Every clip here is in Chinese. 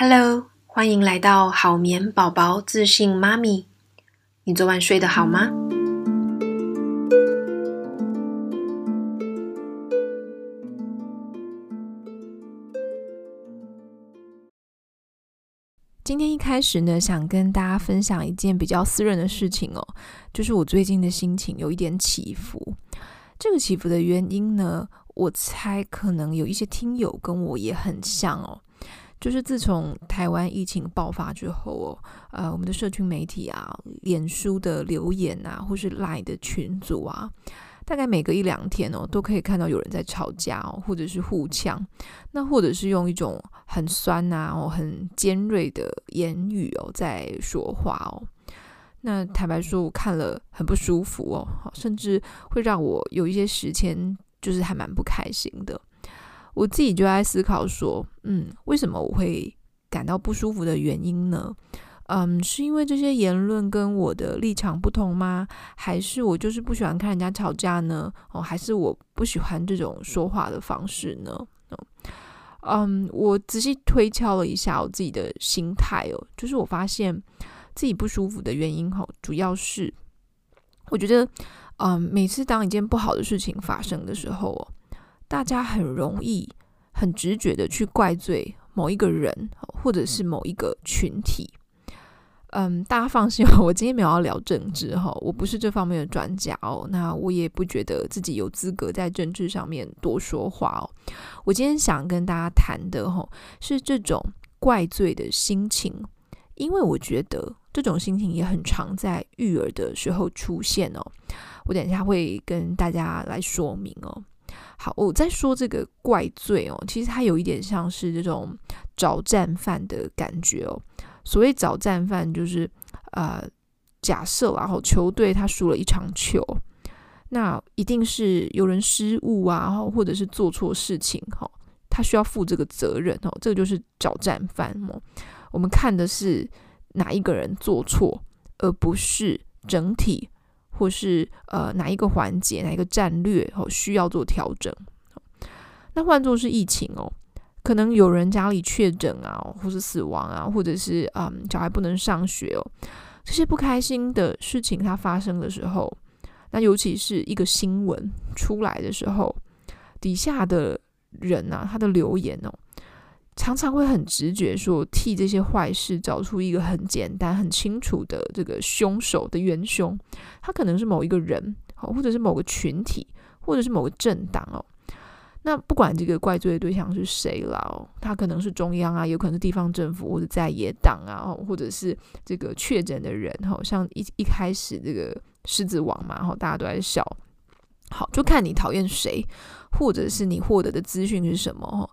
Hello，欢迎来到好眠宝宝自信妈咪。你昨晚睡得好吗？今天一开始呢，想跟大家分享一件比较私人的事情哦，就是我最近的心情有一点起伏。这个起伏的原因呢，我猜可能有一些听友跟我也很像哦。就是自从台湾疫情爆发之后哦，呃，我们的社群媒体啊、脸书的留言啊，或是 Line 的群组啊，大概每隔一两天哦，都可以看到有人在吵架哦，或者是互呛，那或者是用一种很酸啊、哦很尖锐的言语哦在说话哦。那坦白说，我看了很不舒服哦，甚至会让我有一些时间就是还蛮不开心的。我自己就在思考说，嗯，为什么我会感到不舒服的原因呢？嗯，是因为这些言论跟我的立场不同吗？还是我就是不喜欢看人家吵架呢？哦，还是我不喜欢这种说话的方式呢？嗯，我仔细推敲了一下我自己的心态哦，就是我发现自己不舒服的原因哦，主要是我觉得，嗯，每次当一件不好的事情发生的时候哦。大家很容易、很直觉的去怪罪某一个人，或者是某一个群体。嗯，大家放心，我今天没有要聊政治哈，我不是这方面的专家哦。那我也不觉得自己有资格在政治上面多说话哦。我今天想跟大家谈的哈，是这种怪罪的心情，因为我觉得这种心情也很常在育儿的时候出现哦。我等一下会跟大家来说明哦。好，我在说这个怪罪哦，其实它有一点像是这种找战犯的感觉哦。所谓找战犯，就是呃，假设然后球队他输了一场球，那一定是有人失误啊，或者是做错事情哈，他需要负这个责任哦。这个就是找战犯哦。我们看的是哪一个人做错，而不是整体。或是呃哪一个环节哪一个战略哦需要做调整，那换作是疫情哦，可能有人家里确诊啊，或是死亡啊，或者是嗯小孩不能上学哦，这些不开心的事情它发生的时候，那尤其是一个新闻出来的时候，底下的人啊他的留言哦。常常会很直觉说，替这些坏事找出一个很简单、很清楚的这个凶手的元凶，他可能是某一个人，或者是某个群体，或者是某个政党哦。那不管这个怪罪的对象是谁了哦，他可能是中央啊，有可能是地方政府或者在野党啊，或者是这个确诊的人，哈，像一一开始这个狮子王嘛，哈，大家都在笑。好，就看你讨厌谁，或者是你获得的资讯是什么，哈。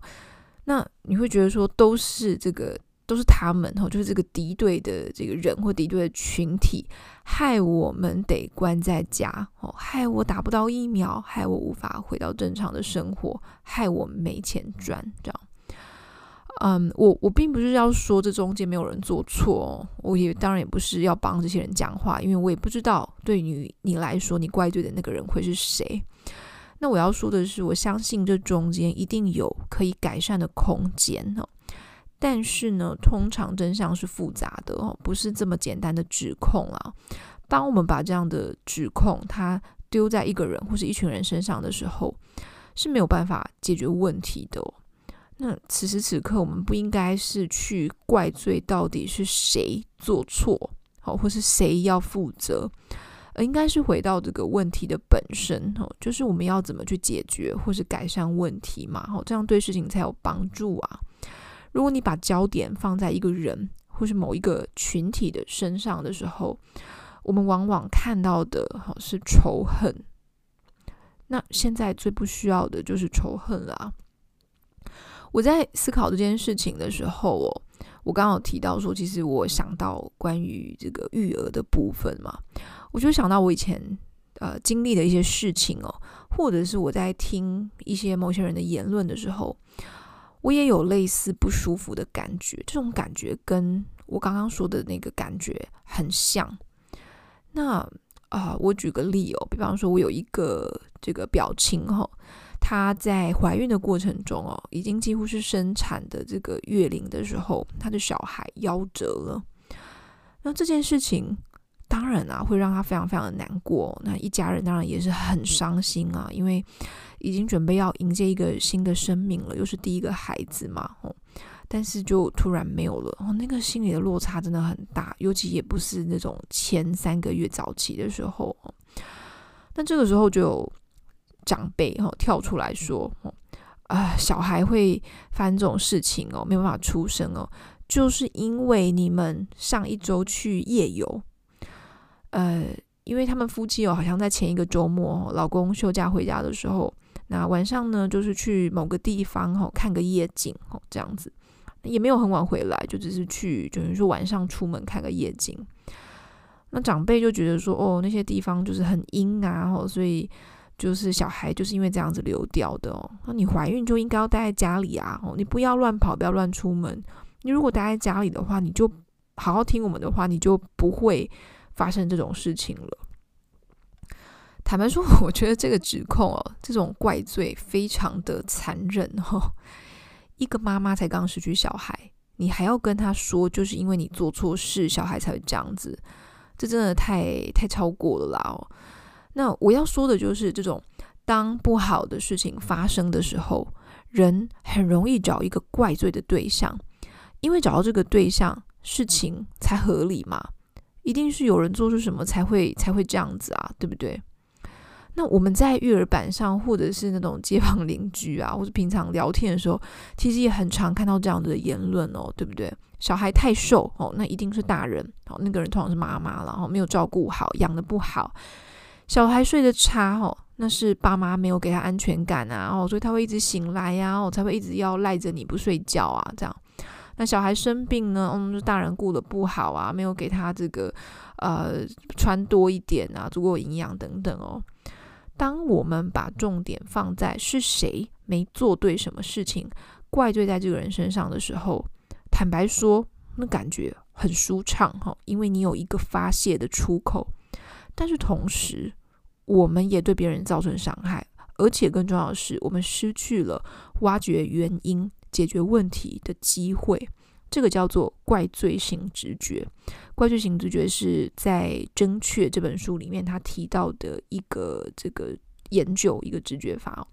那你会觉得说，都是这个，都是他们哈，就是这个敌对的这个人或敌对的群体，害我们得关在家哦，害我打不到疫苗，害我无法回到正常的生活，害我没钱赚，这样。嗯，我我并不是要说这中间没有人做错哦，我也当然也不是要帮这些人讲话，因为我也不知道对于你来说，你怪罪的那个人会是谁。那我要说的是，我相信这中间一定有可以改善的空间哦。但是呢，通常真相是复杂的哦，不是这么简单的指控啊。当我们把这样的指控它丢在一个人或是一群人身上的时候，是没有办法解决问题的。那此时此刻，我们不应该是去怪罪到底是谁做错，好，或是谁要负责。应该是回到这个问题的本身哦，就是我们要怎么去解决或是改善问题嘛，哦，这样对事情才有帮助啊。如果你把焦点放在一个人或是某一个群体的身上的时候，我们往往看到的哈是仇恨。那现在最不需要的就是仇恨了啊。我在思考这件事情的时候哦，我刚刚有提到说，其实我想到关于这个育儿的部分嘛。我就想到我以前呃经历的一些事情哦，或者是我在听一些某些人的言论的时候，我也有类似不舒服的感觉。这种感觉跟我刚刚说的那个感觉很像。那啊、我举个例哦，比方说，我有一个这个表亲哈、哦，她在怀孕的过程中哦，已经几乎是生产的这个月龄的时候，她的小孩夭折了。那这件事情当然啊，会让他非常非常的难过。那一家人当然也是很伤心啊，因为已经准备要迎接一个新的生命了，又是第一个孩子嘛，哦。但是就突然没有了，哦，那个心理的落差真的很大，尤其也不是那种前三个月早期的时候。那这个时候就有长辈哈跳出来说，哦，啊，小孩会发生这种事情哦，没有办法出生哦，就是因为你们上一周去夜游，呃，因为他们夫妻哦，好像在前一个周末，老公休假回家的时候，那晚上呢，就是去某个地方哈看个夜景哦，这样子。也没有很晚回来，就只是去，就是说晚上出门看个夜景。那长辈就觉得说，哦，那些地方就是很阴啊，哦，所以就是小孩就是因为这样子流掉的哦。那你怀孕就应该要待在家里啊，哦，你不要乱跑，不要乱出门。你如果待在家里的话，你就好好听我们的话，你就不会发生这种事情了。坦白说，我觉得这个指控哦，这种怪罪非常的残忍哦。一个妈妈才刚失去小孩，你还要跟她说，就是因为你做错事，小孩才会这样子，这真的太太超过了啦哦。那我要说的就是，这种当不好的事情发生的时候，人很容易找一个怪罪的对象，因为找到这个对象，事情才合理嘛。一定是有人做出什么才会才会这样子啊，对不对？那我们在育儿板上，或者是那种街坊邻居啊，或者平常聊天的时候，其实也很常看到这样子的言论哦，对不对？小孩太瘦哦，那一定是大人哦，那个人通常是妈妈了，然后没有照顾好，养得不好。小孩睡得差哦，那是爸妈没有给他安全感啊，哦，所以他会一直醒来呀，哦，才会一直要赖着你不睡觉啊，这样。那小孩生病呢，嗯，就大人顾得不好啊，没有给他这个呃穿多一点啊，足够营养等等哦。当我们把重点放在是谁没做对什么事情，怪罪在这个人身上的时候，坦白说，那感觉很舒畅哈，因为你有一个发泄的出口。但是同时，我们也对别人造成伤害，而且更重要的是，我们失去了挖掘原因、解决问题的机会。这个叫做怪罪型直觉。怪罪型直觉是在《正确》这本书里面他提到的一个这个研究，一个直觉法。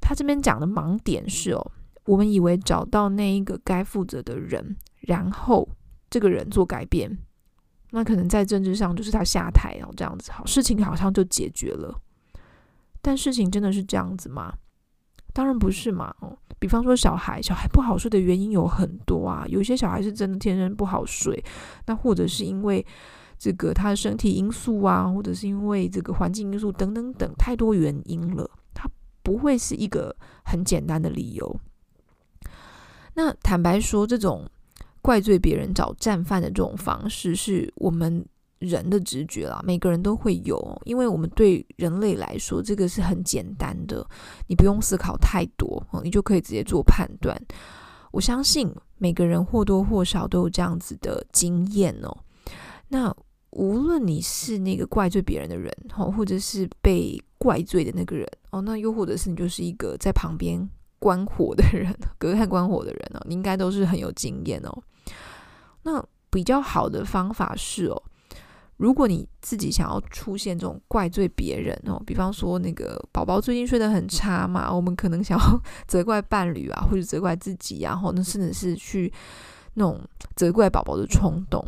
他这边讲的盲点是哦，我们以为找到那一个该负责的人，然后这个人做改变，那可能在政治上就是他下台，然后这样子好，事情好像就解决了。但事情真的是这样子吗？当然不是嘛，哦。比方说，小孩小孩不好睡的原因有很多啊，有些小孩是真的天生不好睡，那或者是因为这个他的身体因素啊，或者是因为这个环境因素等等等，太多原因了，他不会是一个很简单的理由。那坦白说，这种怪罪别人找战犯的这种方式，是我们。人的直觉啦，每个人都会有，因为我们对人类来说，这个是很简单的，你不用思考太多哦，你就可以直接做判断。我相信每个人或多或少都有这样子的经验哦。那无论你是那个怪罪别人的人哦，或者是被怪罪的那个人哦，那又或者是你就是一个在旁边观火的人，隔岸观火的人哦，你应该都是很有经验哦。那比较好的方法是哦。如果你自己想要出现这种怪罪别人哦，比方说那个宝宝最近睡得很差嘛，我们可能想要责怪伴侣啊，或者责怪自己啊，然后呢，甚至是去那种责怪宝宝的冲动。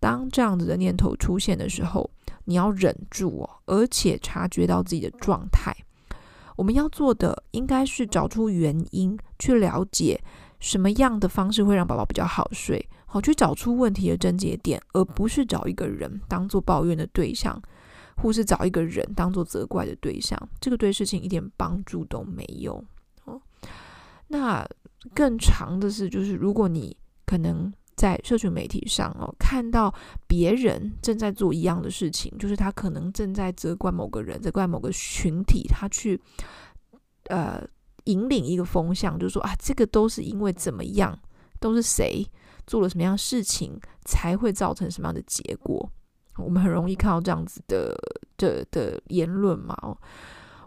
当这样子的念头出现的时候，你要忍住哦，而且察觉到自己的状态。我们要做的应该是找出原因，去了解什么样的方式会让宝宝比较好睡。好，去找出问题的症结点，而不是找一个人当做抱怨的对象，或是找一个人当做责怪的对象。这个对事情一点帮助都没有。哦，那更长的是，就是如果你可能在社群媒体上哦，看到别人正在做一样的事情，就是他可能正在责怪某个人，责怪某个群体，他去呃引领一个风向，就是说啊，这个都是因为怎么样，都是谁？做了什么样的事情才会造成什么样的结果？我们很容易看到这样子的的的言论嘛。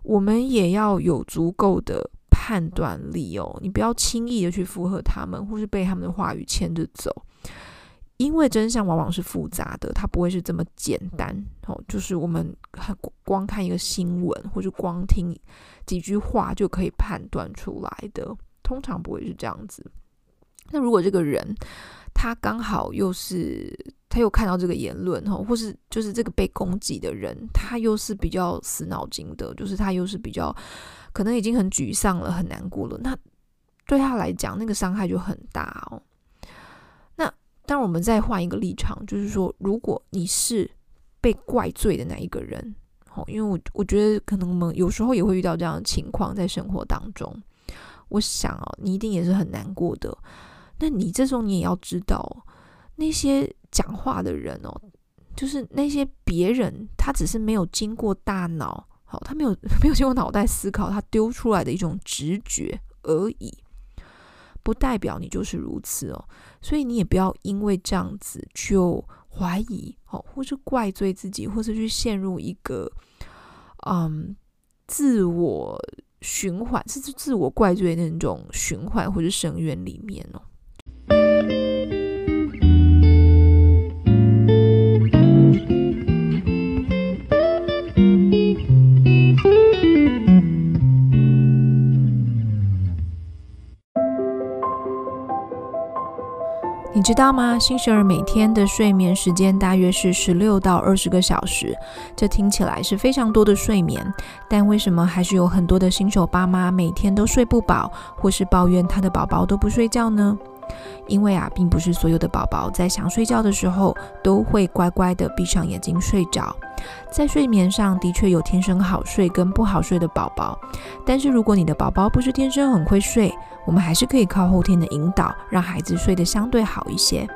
我们也要有足够的判断力哦。你不要轻易的去附和他们，或是被他们的话语牵着走，因为真相往往是复杂的，它不会是这么简单哦。就是我们很光看一个新闻，或是光听几句话就可以判断出来的，通常不会是这样子。那如果这个人，他刚好又是，他又看到这个言论哈，或是就是这个被攻击的人，他又是比较死脑筋的，就是他又是比较可能已经很沮丧了，很难过了。那对他来讲，那个伤害就很大哦。那当，我们再换一个立场，就是说，如果你是被怪罪的那一个人，哦，因为我我觉得可能我们有时候也会遇到这样的情况，在生活当中，我想哦，你一定也是很难过的。那你这时候你也要知道，那些讲话的人哦，就是那些别人，他只是没有经过大脑，好，他没有 没有经过脑袋思考，他丢出来的一种直觉而已，不代表你就是如此哦。所以你也不要因为这样子就怀疑哦，或是怪罪自己，或是去陷入一个嗯自我循环，甚至自我怪罪的那种循环或者深渊里面哦。你知道吗？新生儿每天的睡眠时间大约是十六到二十个小时，这听起来是非常多的睡眠，但为什么还是有很多的新手爸妈每天都睡不饱，或是抱怨他的宝宝都不睡觉呢？因为啊，并不是所有的宝宝在想睡觉的时候都会乖乖的闭上眼睛睡着。在睡眠上的确有天生好睡跟不好睡的宝宝，但是如果你的宝宝不是天生很会睡，我们还是可以靠后天的引导，让孩子睡得相对好一些。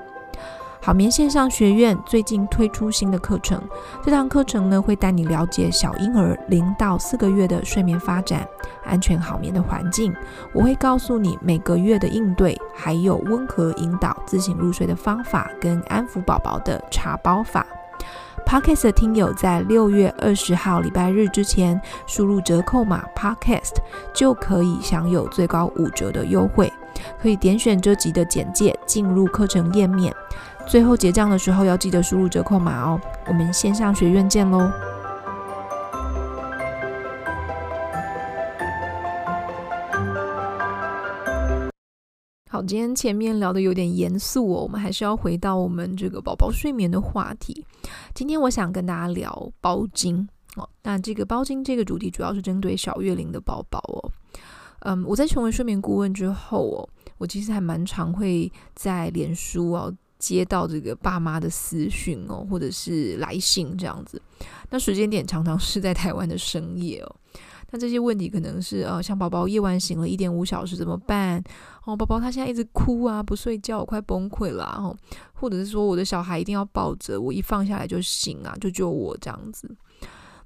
好眠线上学院最近推出新的课程，这堂课程呢会带你了解小婴儿零到四个月的睡眠发展、安全好眠的环境。我会告诉你每个月的应对，还有温和引导自行入睡的方法，跟安抚宝宝的茶包法。Podcast 的听友在六月二十号礼拜日之前输入折扣码 Podcast 就可以享有最高五折的优惠。可以点选这集的简介进入课程页面。最后结账的时候要记得输入折扣码哦，我们线上学院见喽！好，今天前面聊的有点严肃哦，我们还是要回到我们这个宝宝睡眠的话题。今天我想跟大家聊包经哦，那这个包经这个主题主要是针对小月龄的宝宝哦。嗯，我在成为睡眠顾问之后哦，我其实还蛮常会在脸书哦。接到这个爸妈的私讯哦，或者是来信这样子，那时间点常常是在台湾的深夜哦。那这些问题可能是呃，像宝宝夜晚醒了一点五小时怎么办？哦，宝宝他现在一直哭啊，不睡觉，快崩溃了哦。或者是说我的小孩一定要抱着我，一放下来就醒啊，就救我这样子。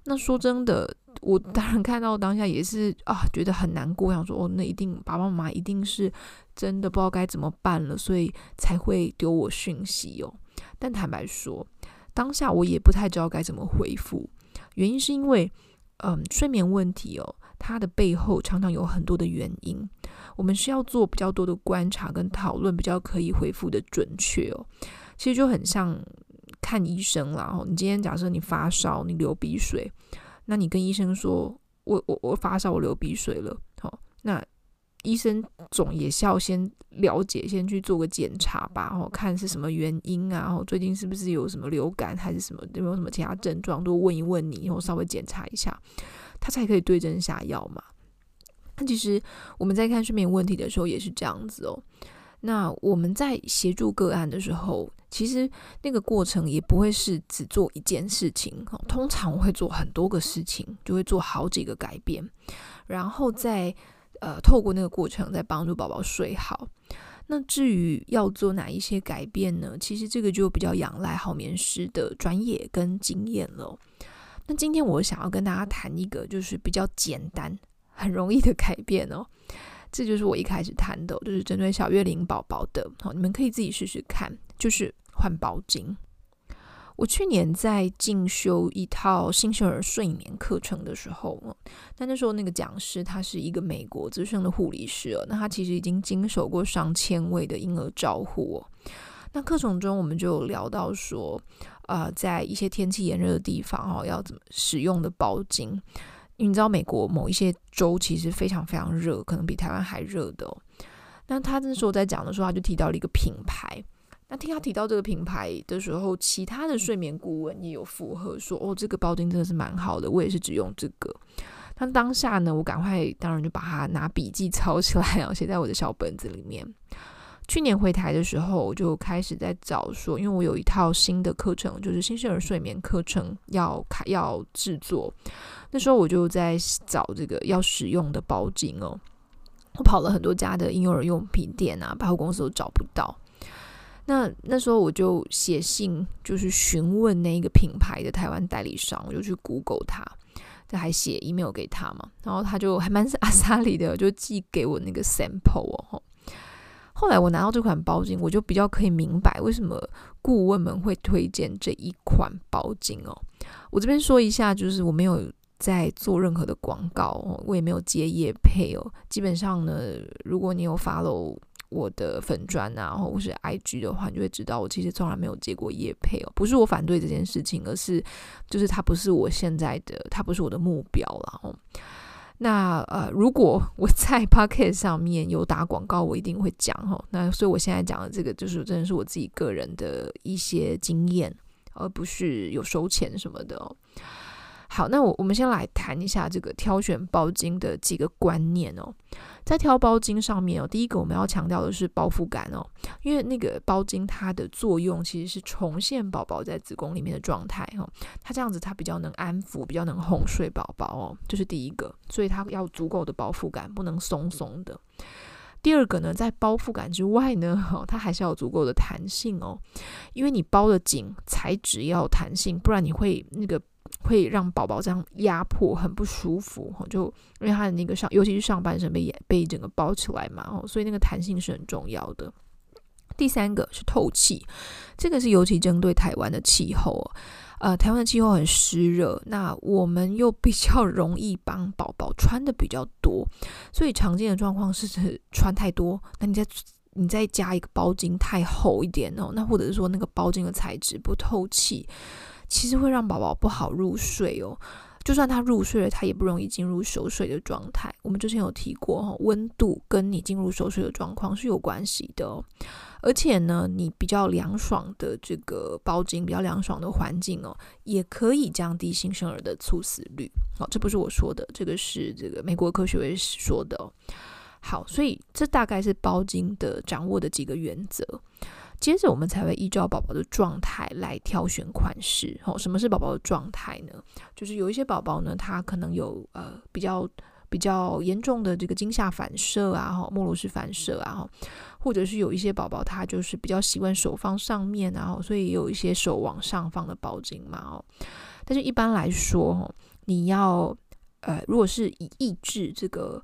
那说真的，我当然看到当下也是啊，觉得很难过，想说哦，那一定爸爸妈妈一定是真的不知道该怎么办了，所以才会丢我讯息哦。但坦白说，当下我也不太知道该怎么回复，原因是因为嗯，睡眠问题哦，它的背后常常有很多的原因，我们需要做比较多的观察跟讨论，比较可以回复的准确哦。其实就很像。看医生啦，哦你今天假设你发烧，你流鼻水，那你跟医生说，我我我发烧，我流鼻水了，好，那医生总也是要先了解，先去做个检查吧，然后看是什么原因啊，然后最近是不是有什么流感还是什么，有没有什么其他症状，都问一问你，然后稍微检查一下，他才可以对症下药嘛。那其实我们在看睡眠问题的时候也是这样子哦。那我们在协助个案的时候，其实那个过程也不会是只做一件事情，通常会做很多个事情，就会做好几个改变，然后再呃透过那个过程再帮助宝宝睡好。那至于要做哪一些改变呢？其实这个就比较仰赖好眠师的专业跟经验了。那今天我想要跟大家谈一个就是比较简单、很容易的改变哦。这就是我一开始谈的，就是针对小月龄宝宝的，好，你们可以自己试试看，就是换包巾。我去年在进修一套新生儿睡眠课程的时候，那那时候那个讲师他是一个美国资深的护理师，那他其实已经经手过上千位的婴儿照护。那课程中我们就有聊到说，呃，在一些天气炎热的地方哦，要怎么使用的包巾。你知道美国某一些州其实非常非常热，可能比台湾还热的哦。那他那时候在讲的时候，他就提到了一个品牌。那听他提到这个品牌的时候，其他的睡眠顾问也有附和说：“哦，这个包巾真的是蛮好的，我也是只用这个。”那当下呢，我赶快当然就把它拿笔记 抄起来，然后写在我的小本子里面。去年回台的时候，我就开始在找说，因为我有一套新的课程，就是新生儿睡眠课程要开要制作。那时候我就在找这个要使用的包巾哦，我跑了很多家的婴幼儿用品店啊，百货公司都找不到。那那时候我就写信，就是询问那一个品牌的台湾代理商，我就去 Google 他，这还写 email 给他嘛，然后他就还蛮是 阿萨里的，就寄给我那个 sample 哦。后来我拿到这款包巾，我就比较可以明白为什么顾问们会推荐这一款包巾哦。我这边说一下，就是我没有在做任何的广告，我也没有接业配哦。基本上呢，如果你有 follow。我的粉砖啊，或者是 IG 的话，你就会知道我其实从来没有接过业配哦。不是我反对这件事情，而是就是它不是我现在的，它不是我的目标了哦。那呃，如果我在 Podcast 上面有打广告，我一定会讲哈。那所以我现在讲的这个，就是真的是我自己个人的一些经验，而不是有收钱什么的哦。好，那我我们先来谈一下这个挑选包巾的几个观念哦。在挑包巾上面哦，第一个我们要强调的是包覆感哦，因为那个包巾它的作用其实是重现宝宝在子宫里面的状态哦，它这样子它比较能安抚，比较能哄睡宝宝哦，这是第一个，所以它要足够的包覆感，不能松松的。第二个呢，在包覆感之外呢，它还是要有足够的弹性哦，因为你包的紧，材质要弹性，不然你会那个。会让宝宝这样压迫很不舒服，就因为他的那个上，尤其是上半身被被整个包起来嘛，所以那个弹性是很重要的。第三个是透气，这个是尤其针对台湾的气候，呃，台湾的气候很湿热，那我们又比较容易帮宝宝穿的比较多，所以常见的状况是穿太多，那你再你再加一个包巾太厚一点哦，那或者是说那个包巾的材质不透气。其实会让宝宝不好入睡哦，就算他入睡了，他也不容易进入熟睡的状态。我们之前有提过哈，温度跟你进入熟睡的状况是有关系的哦。而且呢，你比较凉爽的这个包巾，比较凉爽的环境哦，也可以降低新生儿的猝死率。好，这不是我说的，这个是这个美国科学会说的。好，所以这大概是包巾的掌握的几个原则。接着我们才会依照宝宝的状态来挑选款式。哦，什么是宝宝的状态呢？就是有一些宝宝呢，他可能有呃比较比较严重的这个惊吓反射啊，哈，莫罗氏反射啊，哈，或者是有一些宝宝他就是比较习惯手放上面啊，所以有一些手往上放的包巾嘛，哦，但是一般来说，你要呃，如果是以抑制这个。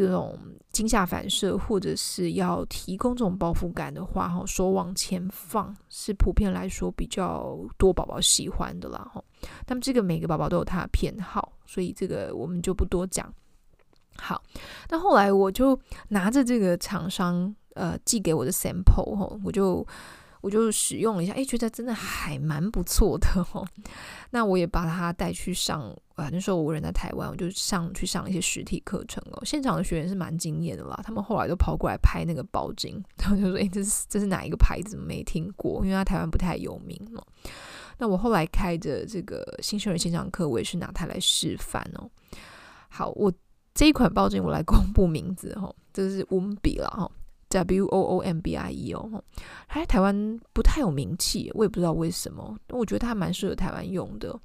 这种惊吓反射，或者是要提供这种包覆感的话，哈，手往前放是普遍来说比较多宝宝喜欢的啦，哈。那么这个每个宝宝都有他的偏好，所以这个我们就不多讲。好，那后来我就拿着这个厂商呃寄给我的 sample，哈，我就。我就使用了一下，哎，觉得真的还蛮不错的哦。那我也把它带去上，啊，那时候我人在台湾，我就上去上一些实体课程哦。现场的学员是蛮惊艳的啦，他们后来都跑过来拍那个包巾，然后就说：“哎，这是这是哪一个牌子？没听过，因为它台湾不太有名嘛。”那我后来开的这个新生儿线上课，我也是拿它来示范哦。好，我这一款包巾我来公布名字哈，这是温比了哈。W O O M B I E 哦，它在台湾不太有名气，我也不知道为什么。我觉得它蛮适合台湾用的。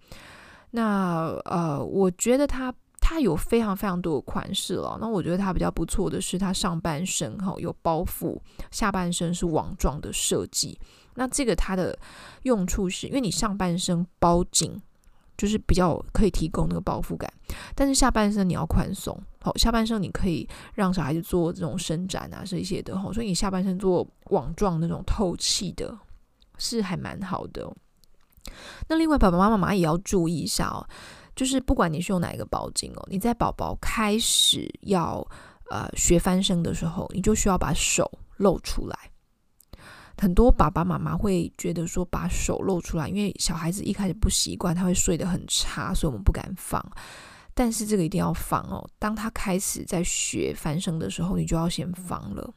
那呃，我觉得它它有非常非常多的款式了。那我觉得它比较不错的是，它上半身哈有包覆，下半身是网状的设计。那这个它的用处是因为你上半身包紧。就是比较可以提供那个包覆感，但是下半身你要宽松，好，下半身你可以让小孩子做这种伸展啊，这些的，好，所以你下半身做网状那种透气的，是还蛮好的。那另外，爸爸妈妈也要注意一下哦，就是不管你是用哪一个包巾哦，你在宝宝开始要呃学翻身的时候，你就需要把手露出来。很多爸爸妈妈会觉得说把手露出来，因为小孩子一开始不习惯，他会睡得很差，所以我们不敢放。但是这个一定要放哦。当他开始在学翻身的时候，你就要先放了。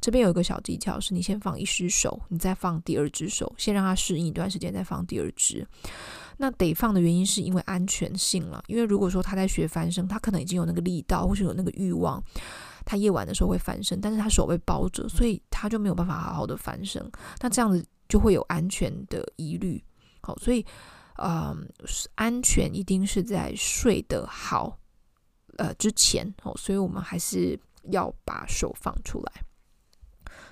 这边有一个小技巧，是你先放一只手，你再放第二只手，先让他适应一段时间，再放第二只。那得放的原因是因为安全性了。因为如果说他在学翻身，他可能已经有那个力道，或是有那个欲望，他夜晚的时候会翻身，但是他手被包着，所以他就没有办法好好的翻身。那这样子就会有安全的疑虑。好，所以。嗯，安全一定是在睡得好，呃之前哦，所以我们还是要把手放出来。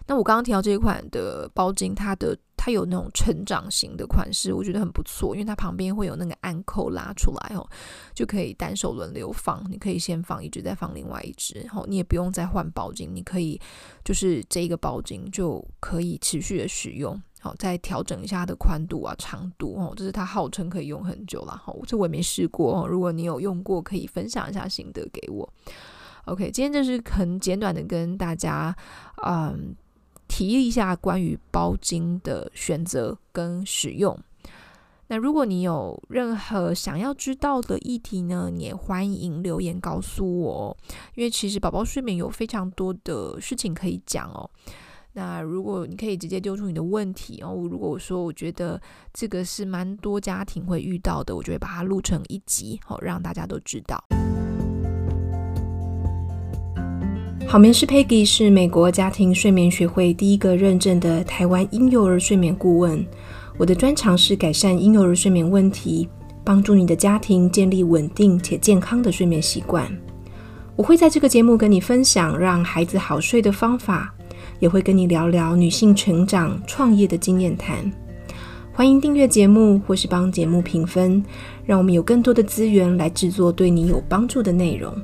那我刚刚提到这一款的包巾，它的它有那种成长型的款式，我觉得很不错，因为它旁边会有那个暗扣拉出来哦，就可以单手轮流放。你可以先放一只，再放另外一只，然后你也不用再换包巾，你可以就是这一个包巾就可以持续的使用。好，再调整一下它的宽度啊、长度哦，这是它号称可以用很久了。哈，这我也没试过哦。如果你有用过，可以分享一下心得给我。OK，今天就是很简短的跟大家嗯提一下关于包巾的选择跟使用。那如果你有任何想要知道的议题呢，你也欢迎留言告诉我哦，因为其实宝宝睡眠有非常多的事情可以讲哦。那如果你可以直接丢出你的问题哦，如果我说我觉得这个是蛮多家庭会遇到的，我就会把它录成一集，好让大家都知道。好眠师 Peggy 是美国家庭睡眠学会第一个认证的台湾婴幼儿睡眠顾问。我的专长是改善婴幼儿睡眠问题，帮助你的家庭建立稳定且健康的睡眠习惯。我会在这个节目跟你分享让孩子好睡的方法。也会跟你聊聊女性成长、创业的经验谈。欢迎订阅节目或是帮节目评分，让我们有更多的资源来制作对你有帮助的内容。